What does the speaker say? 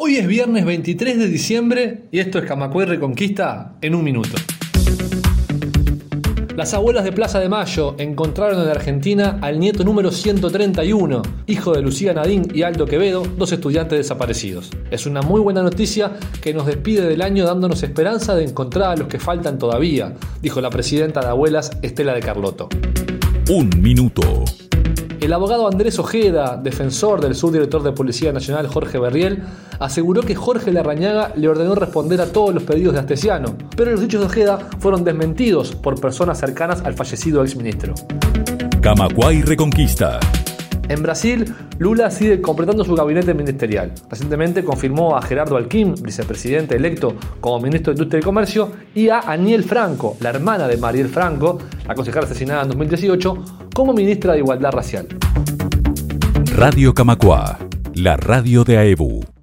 Hoy es viernes 23 de diciembre y esto es Camacuay Reconquista en un minuto. Las abuelas de Plaza de Mayo encontraron en Argentina al nieto número 131, hijo de Lucía Nadín y Aldo Quevedo, dos estudiantes desaparecidos. Es una muy buena noticia que nos despide del año dándonos esperanza de encontrar a los que faltan todavía, dijo la presidenta de Abuelas, Estela de Carlotto. Un minuto. El abogado Andrés Ojeda, defensor del subdirector de Policía Nacional Jorge Berriel, aseguró que Jorge Larrañaga le ordenó responder a todos los pedidos de Astesiano, pero los dichos de Ojeda fueron desmentidos por personas cercanas al fallecido exministro. Camacuay Reconquista. En Brasil, Lula sigue completando su gabinete ministerial. Recientemente confirmó a Gerardo Alquim, vicepresidente electo como ministro de Industria y Comercio, y a Aniel Franco, la hermana de Mariel Franco, la asesinada en 2018, como ministra de Igualdad Racial. Radio Camacua, la radio de AEBU.